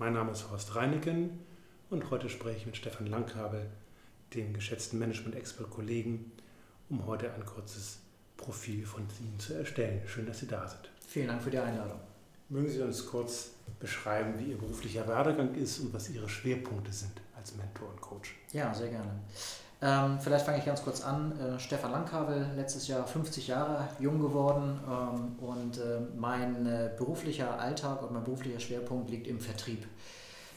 Mein Name ist Horst Reineken und heute spreche ich mit Stefan Langkabel, dem geschätzten Management-Expert-Kollegen, um heute ein kurzes Profil von Ihnen zu erstellen. Schön, dass Sie da sind. Vielen Dank für die Einladung. Mögen Sie uns kurz beschreiben, wie Ihr beruflicher Werdegang ist und was Ihre Schwerpunkte sind als Mentor und Coach? Ja, sehr gerne. Ähm, vielleicht fange ich ganz kurz an. Äh, Stefan Langkabel, letztes Jahr 50 Jahre jung geworden ähm, und äh, mein äh, beruflicher Alltag und mein beruflicher Schwerpunkt liegt im Vertrieb.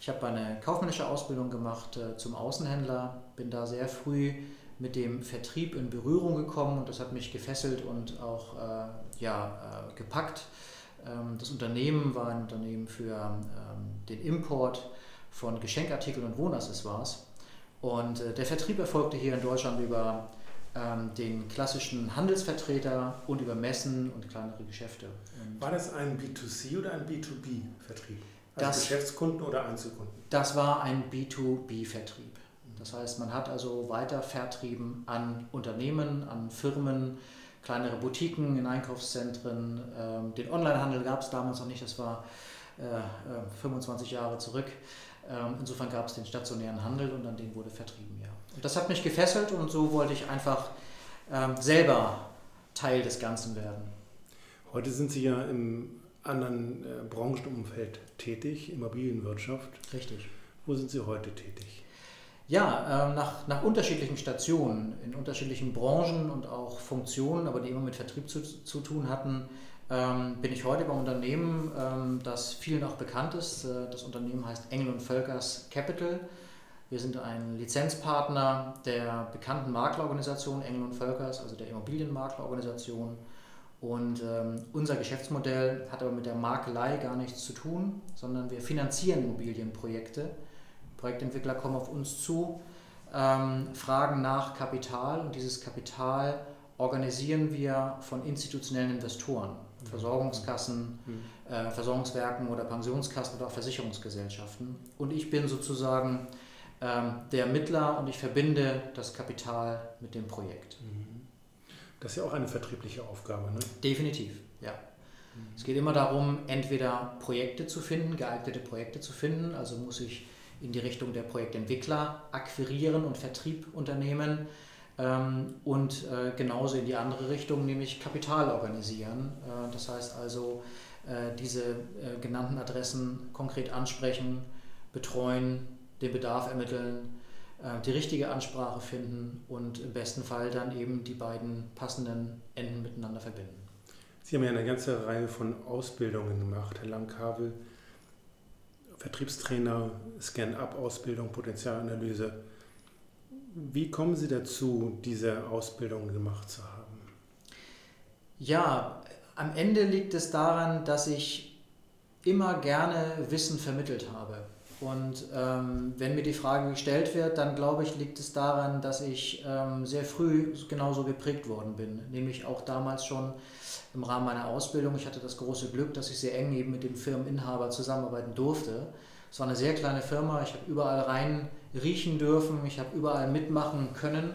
Ich habe eine kaufmännische Ausbildung gemacht äh, zum Außenhändler, bin da sehr früh mit dem Vertrieb in Berührung gekommen und das hat mich gefesselt und auch äh, ja, äh, gepackt. Ähm, das Unternehmen war ein Unternehmen für ähm, den Import von Geschenkartikeln und Wohnaccessoires und äh, der Vertrieb erfolgte hier in Deutschland über ähm, den klassischen Handelsvertreter und über Messen und kleinere Geschäfte. Und war das ein B2C oder ein B2B-Vertrieb? Also das, Geschäftskunden oder Einzelkunden? Das war ein B2B-Vertrieb. Das heißt, man hat also weiter vertrieben an Unternehmen, an Firmen, kleinere Boutiquen in Einkaufszentren. Ähm, den Onlinehandel gab es damals noch nicht, das war äh, 25 äh, Jahre zurück. Ähm, insofern gab es den stationären Handel und an den wurde vertrieben, ja. Und das hat mich gefesselt und so wollte ich einfach ähm, selber Teil des Ganzen werden. Heute sind Sie ja im anderen äh, Branchenumfeld tätig, Immobilienwirtschaft. Richtig. Wo sind Sie heute tätig? Ja, ähm, nach, nach unterschiedlichen Stationen, in unterschiedlichen Branchen und auch Funktionen, aber die immer mit Vertrieb zu, zu tun hatten, ähm, bin ich heute beim Unternehmen, ähm, das vielen auch bekannt ist. Äh, das Unternehmen heißt Engel und Völkers Capital. Wir sind ein Lizenzpartner der bekannten Maklerorganisation Engel und Völkers, also der Immobilienmaklerorganisation. Und ähm, unser Geschäftsmodell hat aber mit der Makelei gar nichts zu tun, sondern wir finanzieren Immobilienprojekte. Projektentwickler kommen auf uns zu, ähm, fragen nach Kapital und dieses Kapital organisieren wir von institutionellen Investoren. Versorgungskassen, mhm. äh, Versorgungswerken oder Pensionskassen oder auch Versicherungsgesellschaften. Und ich bin sozusagen ähm, der Mittler und ich verbinde das Kapital mit dem Projekt. Mhm. Das ist ja auch eine vertriebliche Aufgabe, ne? Definitiv, ja. Mhm. Es geht immer darum, entweder Projekte zu finden, geeignete Projekte zu finden, also muss ich in die Richtung der Projektentwickler akquirieren und Vertrieb unternehmen und äh, genauso in die andere Richtung, nämlich Kapital organisieren. Äh, das heißt also, äh, diese genannten Adressen konkret ansprechen, betreuen, den Bedarf ermitteln, die richtige Ansprache finden und im besten Fall dann eben die beiden passenden Enden miteinander verbinden. Sie haben ja eine ganze Reihe von Ausbildungen gemacht, Herr Langkabel. Vertriebstrainer, Scan-Up-Ausbildung, Potenzialanalyse. Wie kommen Sie dazu, diese Ausbildung gemacht zu haben? Ja, am Ende liegt es daran, dass ich immer gerne Wissen vermittelt habe. Und ähm, wenn mir die Frage gestellt wird, dann glaube ich, liegt es daran, dass ich ähm, sehr früh genauso geprägt worden bin. Nämlich auch damals schon im Rahmen meiner Ausbildung. Ich hatte das große Glück, dass ich sehr eng eben mit dem Firmeninhaber zusammenarbeiten durfte. Es war eine sehr kleine Firma, ich habe überall rein riechen dürfen, ich habe überall mitmachen können.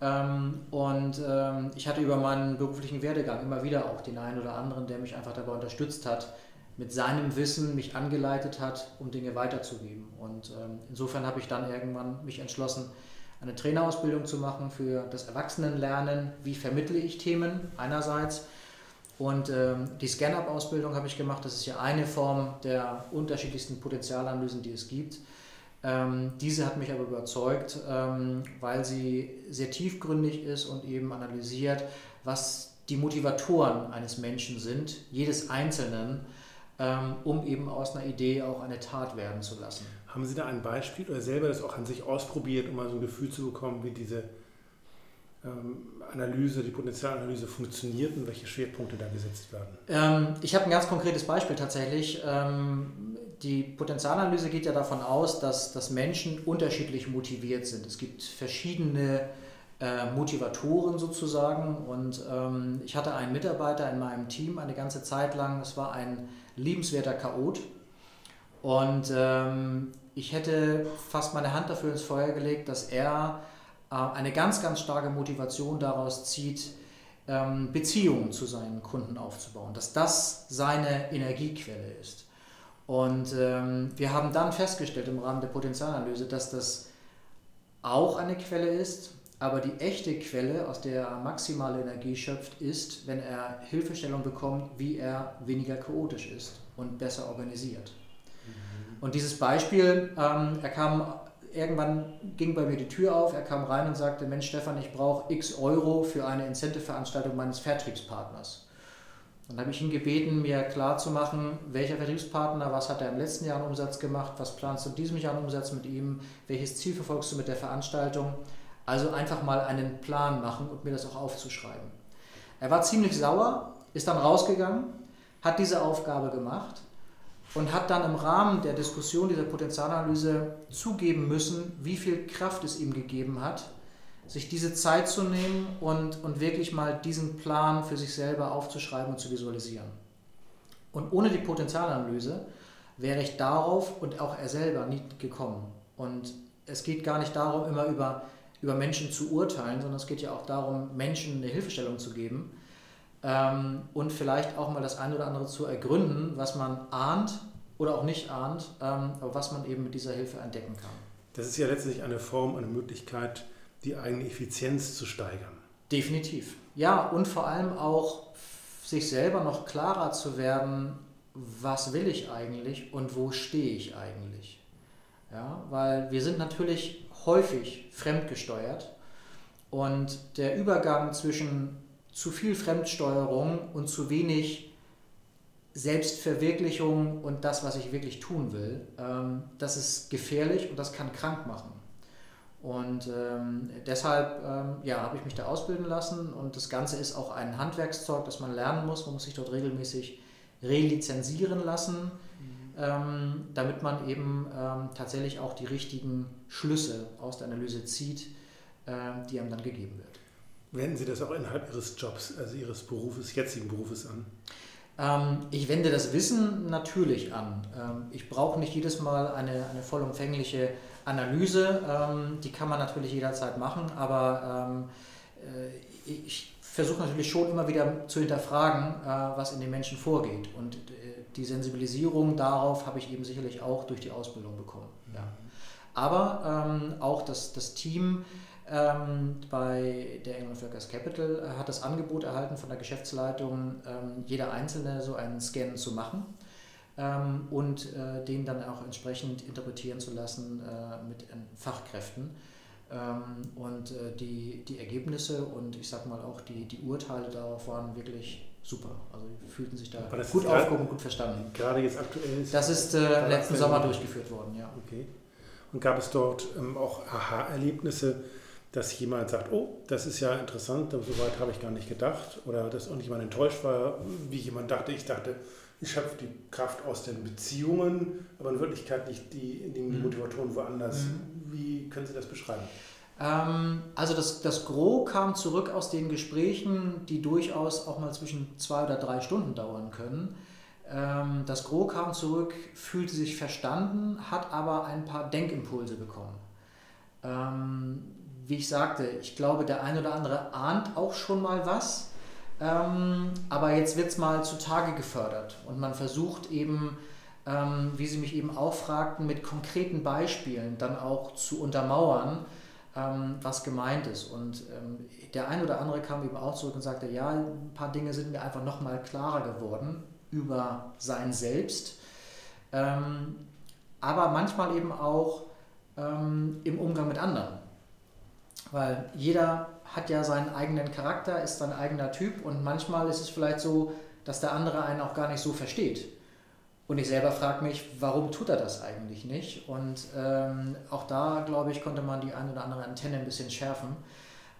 Ähm, und ähm, ich hatte über meinen beruflichen Werdegang immer wieder auch den einen oder anderen, der mich einfach dabei unterstützt hat, mit seinem Wissen mich angeleitet hat, um Dinge weiterzugeben. Und ähm, insofern habe ich dann irgendwann mich entschlossen, eine Trainerausbildung zu machen für das Erwachsenenlernen. Wie vermittle ich Themen einerseits? Und ähm, die Scan-Up-Ausbildung habe ich gemacht. Das ist ja eine Form der unterschiedlichsten Potenzialanalysen, die es gibt. Ähm, diese hat mich aber überzeugt, ähm, weil sie sehr tiefgründig ist und eben analysiert, was die Motivatoren eines Menschen sind, jedes Einzelnen, ähm, um eben aus einer Idee auch eine Tat werden zu lassen. Haben Sie da ein Beispiel oder selber das auch an sich ausprobiert, um mal so ein Gefühl zu bekommen, wie diese ähm, Analyse, die Potenzialanalyse funktioniert und welche Schwerpunkte da gesetzt werden? Ähm, ich habe ein ganz konkretes Beispiel tatsächlich. Die Potenzialanalyse geht ja davon aus, dass, dass Menschen unterschiedlich motiviert sind. Es gibt verschiedene äh, Motivatoren sozusagen und ähm, ich hatte einen Mitarbeiter in meinem Team eine ganze Zeit lang, es war ein liebenswerter Chaot und ähm, ich hätte fast meine Hand dafür ins Feuer gelegt, dass er äh, eine ganz, ganz starke Motivation daraus zieht, ähm, Beziehungen zu seinen Kunden aufzubauen, dass das seine Energiequelle ist. Und ähm, wir haben dann festgestellt im Rahmen der Potenzialanalyse, dass das auch eine Quelle ist, aber die echte Quelle, aus der er maximale Energie schöpft, ist, wenn er Hilfestellung bekommt, wie er weniger chaotisch ist und besser organisiert. Mhm. Und dieses Beispiel, ähm, er kam irgendwann ging bei mir die Tür auf, er kam rein und sagte, Mensch Stefan, ich brauche x Euro für eine Incentive-Veranstaltung meines Vertriebspartners. Dann habe ich ihn gebeten, mir klarzumachen, welcher Vertriebspartner, was hat er im letzten Jahr an Umsatz gemacht, was planst du in diesem Jahr an Umsatz mit ihm, welches Ziel verfolgst du mit der Veranstaltung. Also einfach mal einen Plan machen und mir das auch aufzuschreiben. Er war ziemlich sauer, ist dann rausgegangen, hat diese Aufgabe gemacht und hat dann im Rahmen der Diskussion dieser Potenzialanalyse zugeben müssen, wie viel Kraft es ihm gegeben hat, sich diese Zeit zu nehmen und, und wirklich mal diesen Plan für sich selber aufzuschreiben und zu visualisieren. Und ohne die Potenzialanalyse wäre ich darauf und auch er selber nie gekommen. Und es geht gar nicht darum, immer über, über Menschen zu urteilen, sondern es geht ja auch darum, Menschen eine Hilfestellung zu geben ähm, und vielleicht auch mal das eine oder andere zu ergründen, was man ahnt oder auch nicht ahnt, ähm, aber was man eben mit dieser Hilfe entdecken kann. Das ist ja letztlich eine Form, eine Möglichkeit, die eigene Effizienz zu steigern. Definitiv. Ja, und vor allem auch sich selber noch klarer zu werden, was will ich eigentlich und wo stehe ich eigentlich. Ja, weil wir sind natürlich häufig fremdgesteuert und der Übergang zwischen zu viel Fremdsteuerung und zu wenig Selbstverwirklichung und das, was ich wirklich tun will, ähm, das ist gefährlich und das kann krank machen. Und ähm, deshalb ähm, ja, habe ich mich da ausbilden lassen und das Ganze ist auch ein Handwerkszeug, das man lernen muss. Man muss sich dort regelmäßig relizenzieren lassen, mhm. ähm, damit man eben ähm, tatsächlich auch die richtigen Schlüsse aus der Analyse zieht, äh, die einem dann gegeben wird. Wenden Sie das auch innerhalb Ihres Jobs, also Ihres Berufes, jetzigen Berufes an? Ähm, ich wende das Wissen natürlich an. Ähm, ich brauche nicht jedes Mal eine, eine vollumfängliche Analyse, ähm, die kann man natürlich jederzeit machen, aber äh, ich versuche natürlich schon immer wieder zu hinterfragen, äh, was in den Menschen vorgeht. Und äh, die Sensibilisierung darauf habe ich eben sicherlich auch durch die Ausbildung bekommen. Ja. Aber ähm, auch das, das Team ähm, bei der England Workers Capital hat das Angebot erhalten von der Geschäftsleitung, ähm, jeder Einzelne so einen Scan zu machen ähm, und äh, den dann auch entsprechend interpretieren zu lassen äh, mit Fachkräften. Ähm, und äh, die, die Ergebnisse und ich sag mal auch die, die Urteile darauf waren wirklich super. Also fühlten sich da gut aufgehoben, gut verstanden. Gerade jetzt aktuell ist Das ist äh, letzten Sommer durchgeführt worden, ja. Okay. Und gab es dort ähm, auch Aha-Erlebnisse, dass jemand sagt, oh, das ist ja interessant, so weit habe ich gar nicht gedacht, oder dass auch nicht jemand enttäuscht war, wie jemand dachte, ich dachte, ich schöpfe die Kraft aus den Beziehungen, aber in Wirklichkeit nicht die, die mhm. Motivatoren woanders. Mhm. Wie können Sie das beschreiben? Ähm, also das, das Gros kam zurück aus den Gesprächen, die durchaus auch mal zwischen zwei oder drei Stunden dauern können. Ähm, das Gros kam zurück, fühlte sich verstanden, hat aber ein paar Denkimpulse bekommen. Ähm, wie ich sagte, ich glaube, der eine oder andere ahnt auch schon mal was ähm, aber jetzt wird es mal zutage gefördert und man versucht eben, ähm, wie Sie mich eben auch fragten, mit konkreten Beispielen dann auch zu untermauern, ähm, was gemeint ist. Und ähm, der ein oder andere kam eben auch zurück und sagte, ja, ein paar Dinge sind mir einfach nochmal klarer geworden über sein Selbst, ähm, aber manchmal eben auch ähm, im Umgang mit anderen. Weil jeder hat ja seinen eigenen Charakter, ist sein eigener Typ und manchmal ist es vielleicht so, dass der andere einen auch gar nicht so versteht. Und ich selber frage mich, warum tut er das eigentlich nicht? Und ähm, auch da, glaube ich, konnte man die eine oder andere Antenne ein bisschen schärfen,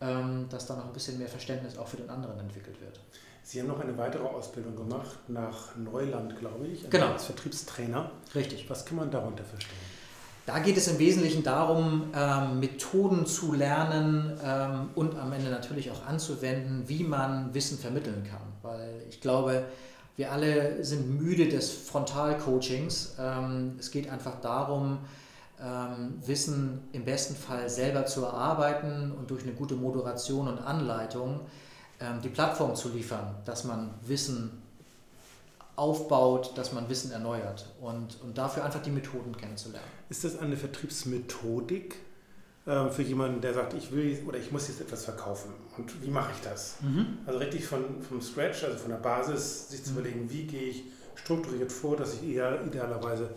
ähm, dass da noch ein bisschen mehr Verständnis auch für den anderen entwickelt wird. Sie haben noch eine weitere Ausbildung gemacht nach Neuland, glaube ich, genau. als Vertriebstrainer. Richtig. Was kann man darunter verstehen? Da geht es im Wesentlichen darum, ähm, Methoden zu lernen ähm, und am Ende natürlich auch anzuwenden, wie man Wissen vermitteln kann. Weil ich glaube, wir alle sind müde des Frontalcoachings. Ähm, es geht einfach darum, ähm, Wissen im besten Fall selber zu erarbeiten und durch eine gute Moderation und Anleitung ähm, die Plattform zu liefern, dass man Wissen aufbaut, dass man Wissen erneuert und, und dafür einfach die Methoden kennenzulernen. Ist das eine Vertriebsmethodik äh, für jemanden, der sagt, ich will oder ich muss jetzt etwas verkaufen und wie mache ich das? Mhm. Also richtig von, vom Scratch, also von der Basis, sich zu mhm. überlegen, wie gehe ich strukturiert vor, dass ich eher idealerweise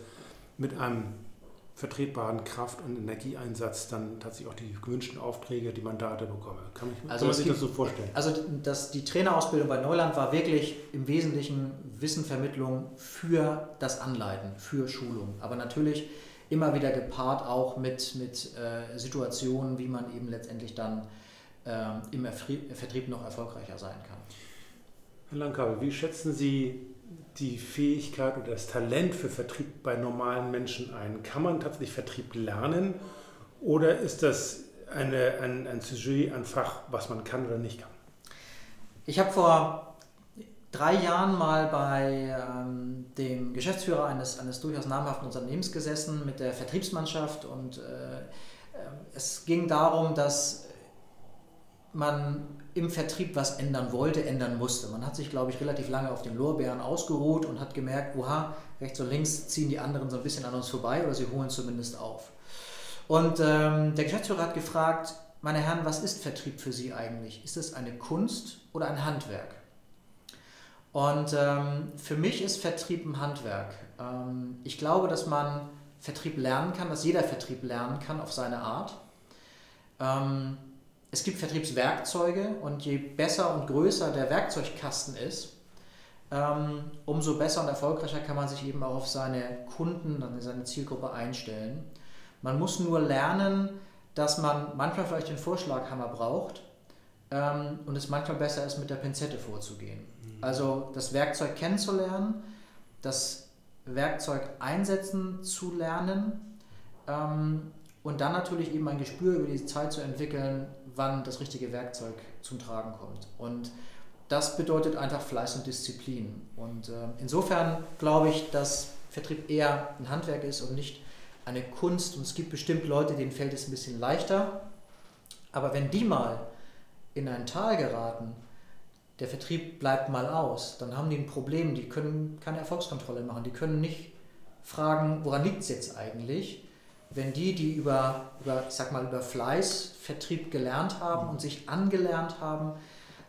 mit einem vertretbaren Kraft- und Energieeinsatz dann tatsächlich auch die gewünschten Aufträge, die Mandate bekomme. Kann, ich, also kann man sich gibt, das so vorstellen? Also das, die Trainerausbildung bei Neuland war wirklich im Wesentlichen Wissenvermittlung für das Anleiten, für Schulung. Aber natürlich immer wieder gepaart auch mit, mit äh, Situationen, wie man eben letztendlich dann äh, im Vertrieb noch erfolgreicher sein kann. Herr Langkabel, wie schätzen Sie die Fähigkeit oder das Talent für Vertrieb bei normalen Menschen ein? Kann man tatsächlich Vertrieb lernen oder ist das eine, ein, ein Sujet, ein Fach, was man kann oder nicht kann? Ich habe vor drei Jahren mal bei ähm, dem Geschäftsführer eines, eines durchaus namhaften Unternehmens gesessen mit der Vertriebsmannschaft und äh, äh es ging darum, dass man im Vertrieb was ändern wollte, ändern musste. Man hat sich, glaube ich, relativ lange auf den Lorbeeren ausgeruht und hat gemerkt, oha, rechts und links ziehen die anderen so ein bisschen an uns vorbei oder sie holen zumindest auf. Und ähm, der Geschäftsführer hat gefragt, meine Herren, was ist Vertrieb für Sie eigentlich? Ist es eine Kunst oder ein Handwerk? Und ähm, für mich ist Vertrieb ein Handwerk. Ähm, ich glaube, dass man Vertrieb lernen kann, dass jeder Vertrieb lernen kann auf seine Art. Ähm, es gibt Vertriebswerkzeuge und je besser und größer der Werkzeugkasten ist, ähm, umso besser und erfolgreicher kann man sich eben auch auf seine Kunden, seine Zielgruppe einstellen. Man muss nur lernen, dass man manchmal vielleicht den Vorschlaghammer braucht ähm, und es manchmal besser ist, mit der Pinzette vorzugehen. Mhm. Also das Werkzeug kennenzulernen, das Werkzeug einsetzen zu lernen ähm, und dann natürlich eben ein Gespür über die Zeit zu entwickeln, wann das richtige Werkzeug zum Tragen kommt. Und das bedeutet einfach Fleiß und Disziplin. Und äh, insofern glaube ich, dass Vertrieb eher ein Handwerk ist und nicht eine Kunst. Und es gibt bestimmt Leute, denen fällt es ein bisschen leichter. Aber wenn die mal in ein Tal geraten, der Vertrieb bleibt mal aus, dann haben die ein Problem. Die können keine Erfolgskontrolle machen. Die können nicht fragen, woran liegt es jetzt eigentlich, wenn die, die über, über, sag mal, über Fleiß, Vertrieb gelernt haben und sich angelernt haben,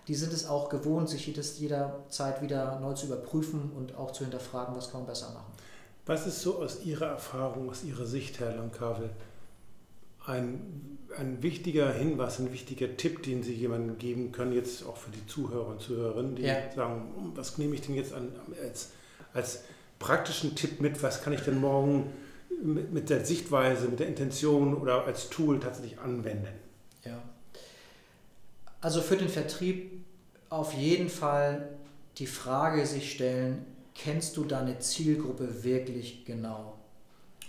die sind es auch gewohnt, sich jedes, jederzeit wieder neu zu überprüfen und auch zu hinterfragen, was kann man besser machen. Was ist so aus Ihrer Erfahrung, aus Ihrer Sicht, Herr Langkavel, ein, ein wichtiger Hinweis, ein wichtiger Tipp, den Sie jemandem geben können, jetzt auch für die Zuhörer und Zuhörerinnen, die ja. sagen, hm, was nehme ich denn jetzt an, als, als praktischen Tipp mit, was kann ich denn morgen mit, mit der Sichtweise, mit der Intention oder als Tool tatsächlich anwenden? Ja. Also für den Vertrieb auf jeden Fall die Frage sich stellen, kennst du deine Zielgruppe wirklich genau?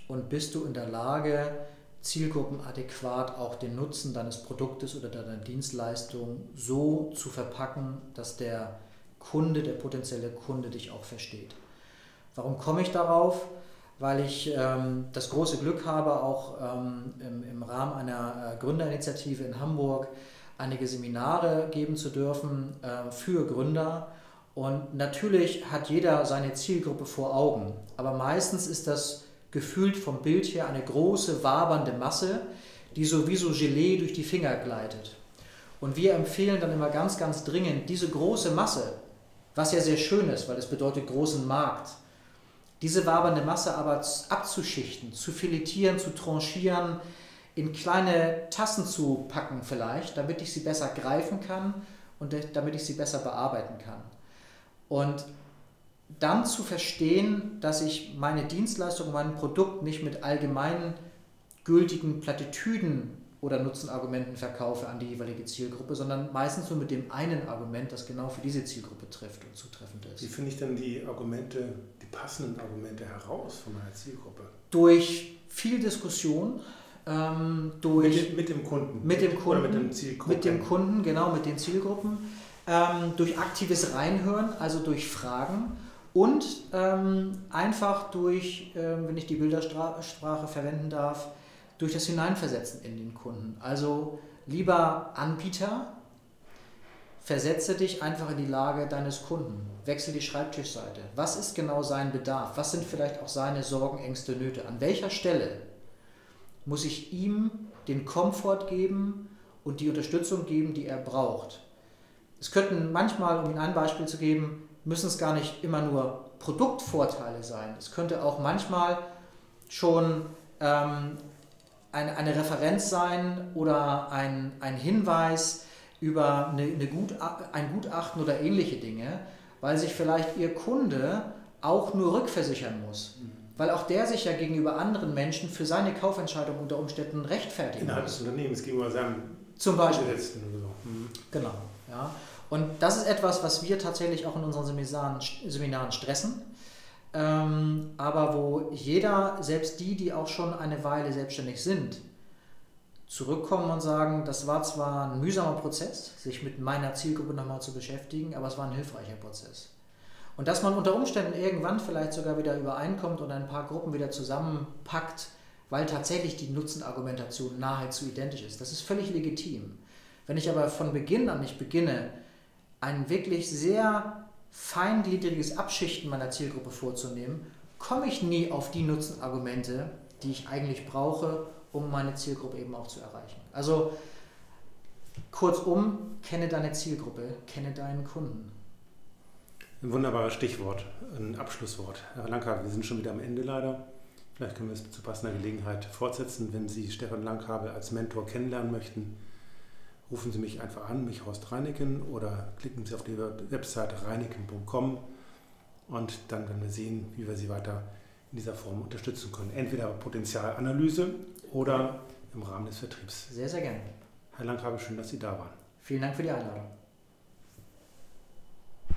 Und bist du in der Lage, Zielgruppen adäquat auch den Nutzen deines Produktes oder deiner Dienstleistung so zu verpacken, dass der Kunde, der potenzielle Kunde dich auch versteht. Warum komme ich darauf? Weil ich ähm, das große Glück habe, auch ähm, im, im, Rahmen einer äh, Gründerinitiative in Hamburg einige Seminare geben zu dürfen äh, für Gründer. Und natürlich hat jeder seine Zielgruppe vor Augen, aber meistens ist das gefühlt vom Bild her eine große, wabernde Masse, die so wie so Gelee durch die Finger gleitet. Und wir empfehlen dann immer ganz, ganz dringend, diese große Masse, was ja sehr schön ist, weil es bedeutet großen Markt, diese wabernde Masse aber abzuschichten, zu filetieren, zu tranchieren, in kleine Tassen zu packen vielleicht, damit ich sie besser greifen kann und damit ich sie besser bearbeiten kann. Und dann zu verstehen, dass ich meine Dienstleistung, mein Produkt nicht mit allgemeinen gültigen Plattitüden oder Nutzenargumenten verkaufe an die jeweilige Zielgruppe, sondern meistens nur mit dem einen Argument, das genau für diese Zielgruppe trifft und zutreffend ist. Wie finde ich denn die Argumente, passenden Argumente heraus von meiner Zielgruppe? Durch viel Diskussion, ähm, durch mit, mit, dem Kunden. Mit dem Kunden. Oder mit dem Zielgruppen. Mit dem Kunden, genau, mit den Zielgruppen. Ähm, durch aktives Reinhören, also durch Fragen und ähm, einfach durch, ähm, wenn ich die Bildersprache verwenden darf, durch das Hineinversetzen in den Kunden. Also lieber Anbieter, versetze dich einfach in die Lage deines Kunden. Wechsel die Schreibtischseite. Was ist genau sein Bedarf? Was sind vielleicht auch seine Sorgen, Ängste, Nöte? An welcher Stelle muss ich ihm den Komfort geben und die Unterstützung geben, die er braucht? Es könnten manchmal, um Ihnen ein Beispiel zu geben, müssen es gar nicht immer nur Produktvorteile sein. Es könnte auch manchmal schon ähm, eine, eine Referenz sein oder ein, ein Hinweis über eine, eine Gutach ein Gutachten oder ähnliche Dinge, weil sich vielleicht Ihr Kunde auch nur rückversichern muss. Mhm. Weil auch der sich ja gegenüber anderen Menschen für seine Kaufentscheidung unter Umständen rechtfertigen Innerhalb muss. des Unternehmens gegenüber seinem Zum Beispiel. So. Mhm. Genau. Ja. Und das ist etwas, was wir tatsächlich auch in unseren Seminaren, Seminaren stressen. Ähm, aber wo jeder, selbst die, die auch schon eine Weile selbstständig sind, zurückkommen und sagen, das war zwar ein mühsamer Prozess, sich mit meiner Zielgruppe nochmal zu beschäftigen, aber es war ein hilfreicher Prozess. Und dass man unter Umständen irgendwann vielleicht sogar wieder übereinkommt und ein paar Gruppen wieder zusammenpackt, weil tatsächlich die Nutzenargumentation nahezu identisch ist. Das ist völlig legitim. Wenn ich aber von Beginn an nicht beginne, ein wirklich sehr feingliedriges Abschichten meiner Zielgruppe vorzunehmen, komme ich nie auf die Nutzenargumente, die ich eigentlich brauche, um meine Zielgruppe eben auch zu erreichen. Also kurzum, kenne deine Zielgruppe, kenne deinen Kunden. Ein wunderbares Stichwort, ein Abschlusswort. Herr Langhabe, wir sind schon wieder am Ende leider. Vielleicht können wir es zu passender Gelegenheit fortsetzen. Wenn Sie Stefan Langhabe als Mentor kennenlernen möchten, rufen Sie mich einfach an, mich Horst Reineken, oder klicken Sie auf die Website reineken.com und dann werden wir sehen, wie wir Sie weiter in dieser Form unterstützen können. Entweder Potenzialanalyse oder im Rahmen des Vertriebs. Sehr, sehr gerne. Herr Langhabe, schön, dass Sie da waren. Vielen Dank für die Einladung.